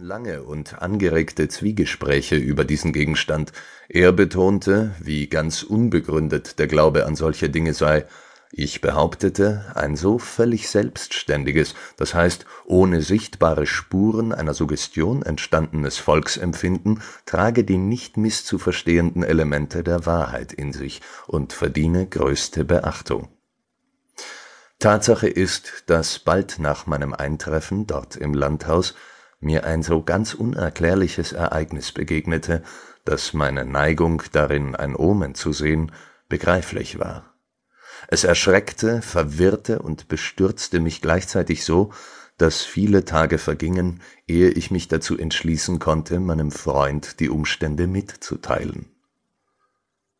lange und angeregte Zwiegespräche über diesen Gegenstand. Er betonte, wie ganz unbegründet der Glaube an solche Dinge sei. Ich behauptete, ein so völlig selbstständiges, das heißt ohne sichtbare Spuren einer Suggestion entstandenes Volksempfinden trage die nicht misszuverstehenden Elemente der Wahrheit in sich und verdiene größte Beachtung. Tatsache ist, dass bald nach meinem Eintreffen dort im Landhaus mir ein so ganz unerklärliches Ereignis begegnete, dass meine Neigung darin ein Omen zu sehen begreiflich war. Es erschreckte, verwirrte und bestürzte mich gleichzeitig so, dass viele Tage vergingen, ehe ich mich dazu entschließen konnte, meinem Freund die Umstände mitzuteilen.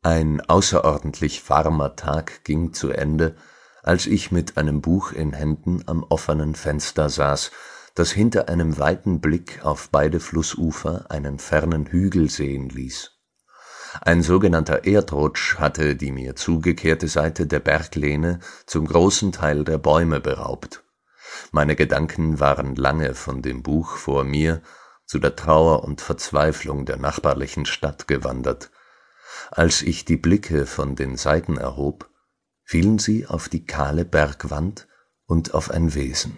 Ein außerordentlich warmer Tag ging zu Ende, als ich mit einem Buch in Händen am offenen Fenster saß das hinter einem weiten Blick auf beide Flussufer einen fernen Hügel sehen ließ. Ein sogenannter Erdrutsch hatte die mir zugekehrte Seite der Berglehne zum großen Teil der Bäume beraubt. Meine Gedanken waren lange von dem Buch vor mir zu der Trauer und Verzweiflung der nachbarlichen Stadt gewandert. Als ich die Blicke von den Seiten erhob, fielen sie auf die kahle Bergwand und auf ein Wesen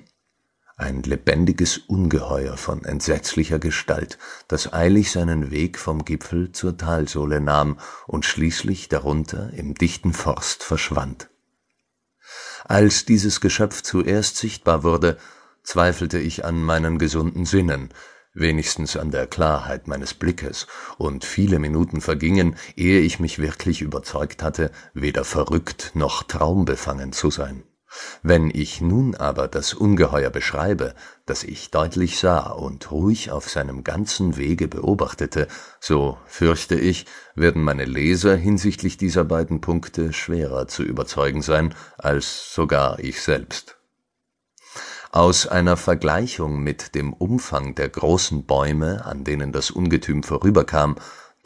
ein lebendiges Ungeheuer von entsetzlicher Gestalt, das eilig seinen Weg vom Gipfel zur Talsohle nahm und schließlich darunter im dichten Forst verschwand. Als dieses Geschöpf zuerst sichtbar wurde, zweifelte ich an meinen gesunden Sinnen, wenigstens an der Klarheit meines Blickes, und viele Minuten vergingen, ehe ich mich wirklich überzeugt hatte, weder verrückt noch traumbefangen zu sein. Wenn ich nun aber das Ungeheuer beschreibe, das ich deutlich sah und ruhig auf seinem ganzen Wege beobachtete, so fürchte ich, werden meine Leser hinsichtlich dieser beiden Punkte schwerer zu überzeugen sein als sogar ich selbst. Aus einer Vergleichung mit dem Umfang der großen Bäume, an denen das Ungetüm vorüberkam,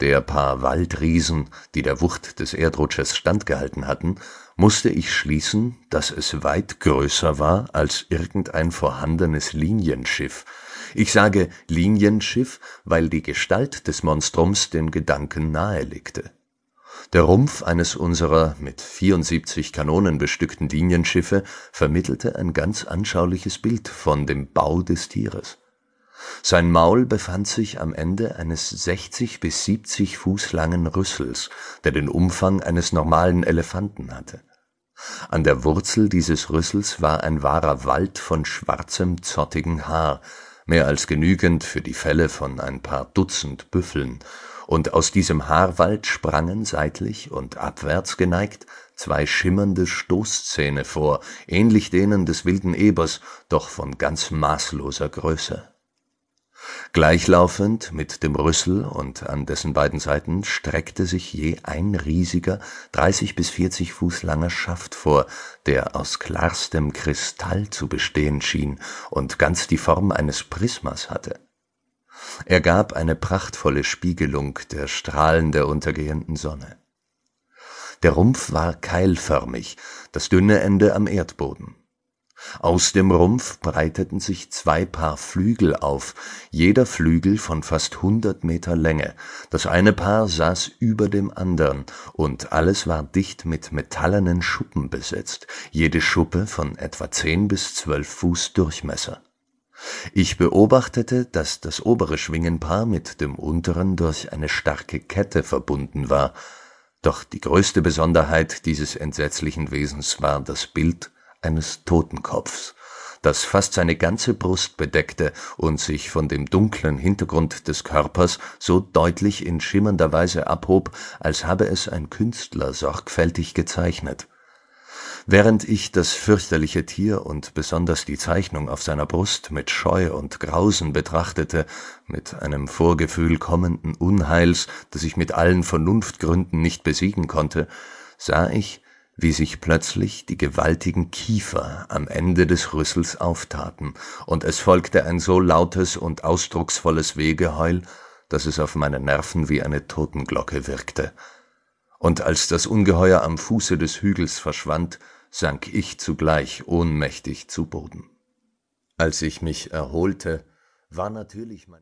der paar Waldriesen, die der Wucht des Erdrutsches standgehalten hatten, musste ich schließen, dass es weit größer war als irgendein vorhandenes Linienschiff. Ich sage Linienschiff, weil die Gestalt des Monstrums den Gedanken nahelegte. Der Rumpf eines unserer mit 74 Kanonen bestückten Linienschiffe vermittelte ein ganz anschauliches Bild von dem Bau des Tieres. Sein Maul befand sich am Ende eines 60 bis 70 Fuß langen Rüssels, der den Umfang eines normalen Elefanten hatte. An der Wurzel dieses Rüssels war ein wahrer Wald von schwarzem, zottigem Haar, mehr als genügend für die Felle von ein paar Dutzend Büffeln, und aus diesem Haarwald sprangen seitlich und abwärts geneigt zwei schimmernde Stoßzähne vor, ähnlich denen des wilden Ebers, doch von ganz maßloser Größe Gleichlaufend mit dem Rüssel und an dessen beiden Seiten streckte sich je ein riesiger, dreißig bis vierzig Fuß langer Schaft vor, der aus klarstem Kristall zu bestehen schien und ganz die Form eines Prismas hatte. Er gab eine prachtvolle Spiegelung der Strahlen der untergehenden Sonne. Der Rumpf war keilförmig, das dünne Ende am Erdboden aus dem Rumpf breiteten sich zwei Paar Flügel auf, jeder Flügel von fast hundert Meter Länge, das eine Paar saß über dem andern, und alles war dicht mit metallenen Schuppen besetzt, jede Schuppe von etwa zehn bis zwölf Fuß Durchmesser. Ich beobachtete, dass das obere Schwingenpaar mit dem unteren durch eine starke Kette verbunden war, doch die größte Besonderheit dieses entsetzlichen Wesens war das Bild eines Totenkopfs, das fast seine ganze Brust bedeckte und sich von dem dunklen Hintergrund des Körpers so deutlich in schimmernder Weise abhob, als habe es ein Künstler sorgfältig gezeichnet. Während ich das fürchterliche Tier und besonders die Zeichnung auf seiner Brust mit Scheu und Grausen betrachtete, mit einem Vorgefühl kommenden Unheils, das ich mit allen Vernunftgründen nicht besiegen konnte, sah ich, wie sich plötzlich die gewaltigen Kiefer am Ende des Rüssels auftaten, und es folgte ein so lautes und ausdrucksvolles Wehgeheul, dass es auf meine Nerven wie eine Totenglocke wirkte. Und als das Ungeheuer am Fuße des Hügels verschwand, sank ich zugleich ohnmächtig zu Boden. Als ich mich erholte, war natürlich mein